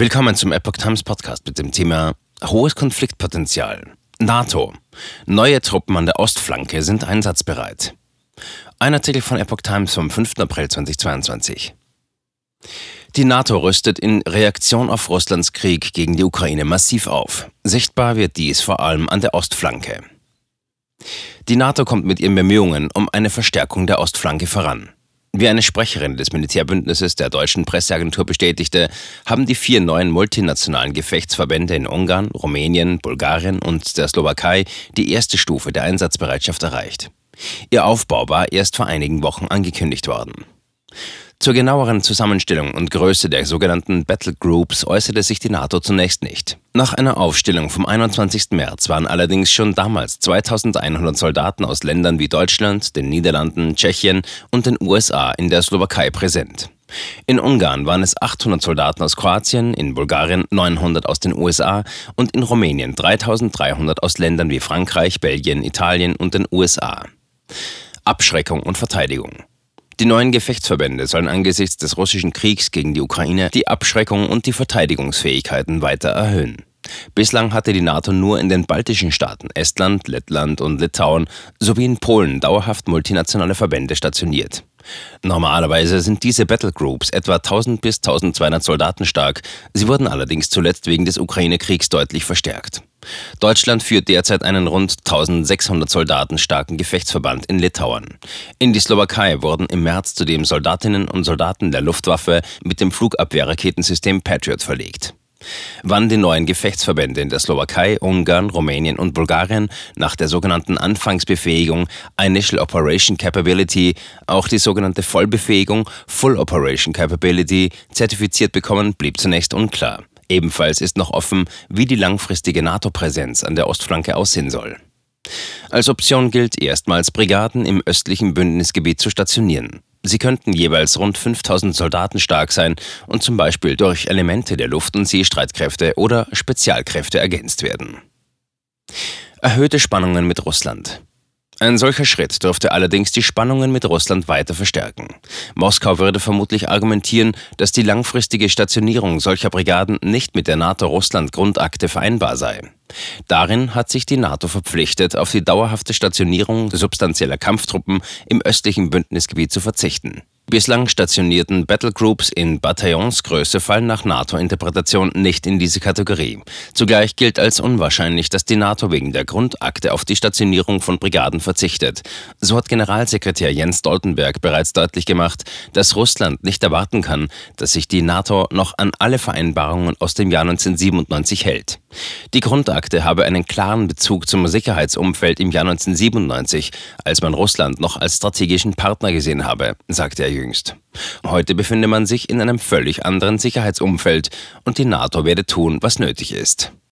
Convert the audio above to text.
Willkommen zum Epoch Times Podcast mit dem Thema Hohes Konfliktpotenzial. NATO. Neue Truppen an der Ostflanke sind einsatzbereit. Ein Artikel von Epoch Times vom 5. April 2022. Die NATO rüstet in Reaktion auf Russlands Krieg gegen die Ukraine massiv auf. Sichtbar wird dies vor allem an der Ostflanke. Die NATO kommt mit ihren Bemühungen um eine Verstärkung der Ostflanke voran. Wie eine Sprecherin des Militärbündnisses der deutschen Presseagentur bestätigte, haben die vier neuen multinationalen Gefechtsverbände in Ungarn, Rumänien, Bulgarien und der Slowakei die erste Stufe der Einsatzbereitschaft erreicht. Ihr Aufbau war erst vor einigen Wochen angekündigt worden. Zur genaueren Zusammenstellung und Größe der sogenannten Battle Groups äußerte sich die NATO zunächst nicht. Nach einer Aufstellung vom 21. März waren allerdings schon damals 2100 Soldaten aus Ländern wie Deutschland, den Niederlanden, Tschechien und den USA in der Slowakei präsent. In Ungarn waren es 800 Soldaten aus Kroatien, in Bulgarien 900 aus den USA und in Rumänien 3300 aus Ländern wie Frankreich, Belgien, Italien und den USA. Abschreckung und Verteidigung. Die neuen Gefechtsverbände sollen angesichts des russischen Kriegs gegen die Ukraine die Abschreckung und die Verteidigungsfähigkeiten weiter erhöhen. Bislang hatte die NATO nur in den baltischen Staaten Estland, Lettland und Litauen sowie in Polen dauerhaft multinationale Verbände stationiert. Normalerweise sind diese Battlegroups etwa 1000 bis 1200 Soldaten stark, sie wurden allerdings zuletzt wegen des Ukraine-Kriegs deutlich verstärkt. Deutschland führt derzeit einen rund 1600 Soldaten starken Gefechtsverband in Litauen. In die Slowakei wurden im März zudem Soldatinnen und Soldaten der Luftwaffe mit dem Flugabwehrraketensystem Patriot verlegt. Wann die neuen Gefechtsverbände in der Slowakei, Ungarn, Rumänien und Bulgarien nach der sogenannten Anfangsbefähigung Initial Operation Capability, auch die sogenannte Vollbefähigung Full Operation Capability, zertifiziert bekommen, blieb zunächst unklar. Ebenfalls ist noch offen, wie die langfristige NATO-Präsenz an der Ostflanke aussehen soll. Als Option gilt erstmals Brigaden im östlichen Bündnisgebiet zu stationieren. Sie könnten jeweils rund 5000 Soldaten stark sein und zum Beispiel durch Elemente der Luft- und Seestreitkräfte oder Spezialkräfte ergänzt werden. Erhöhte Spannungen mit Russland. Ein solcher Schritt dürfte allerdings die Spannungen mit Russland weiter verstärken. Moskau würde vermutlich argumentieren, dass die langfristige Stationierung solcher Brigaden nicht mit der NATO-Russland-Grundakte vereinbar sei. Darin hat sich die NATO verpflichtet, auf die dauerhafte Stationierung substanzieller Kampftruppen im östlichen Bündnisgebiet zu verzichten. Bislang stationierten Battlegroups in Bataillonsgröße fallen nach NATO-Interpretation nicht in diese Kategorie. Zugleich gilt als unwahrscheinlich, dass die NATO wegen der Grundakte auf die Stationierung von Brigaden verzichtet. So hat Generalsekretär Jens Stoltenberg bereits deutlich gemacht, dass Russland nicht erwarten kann, dass sich die NATO noch an alle Vereinbarungen aus dem Jahr 1997 hält. Die Grundakte habe einen klaren Bezug zum Sicherheitsumfeld im Jahr 1997, als man Russland noch als strategischen Partner gesehen habe, sagte er jüngst. Heute befinde man sich in einem völlig anderen Sicherheitsumfeld und die NATO werde tun, was nötig ist.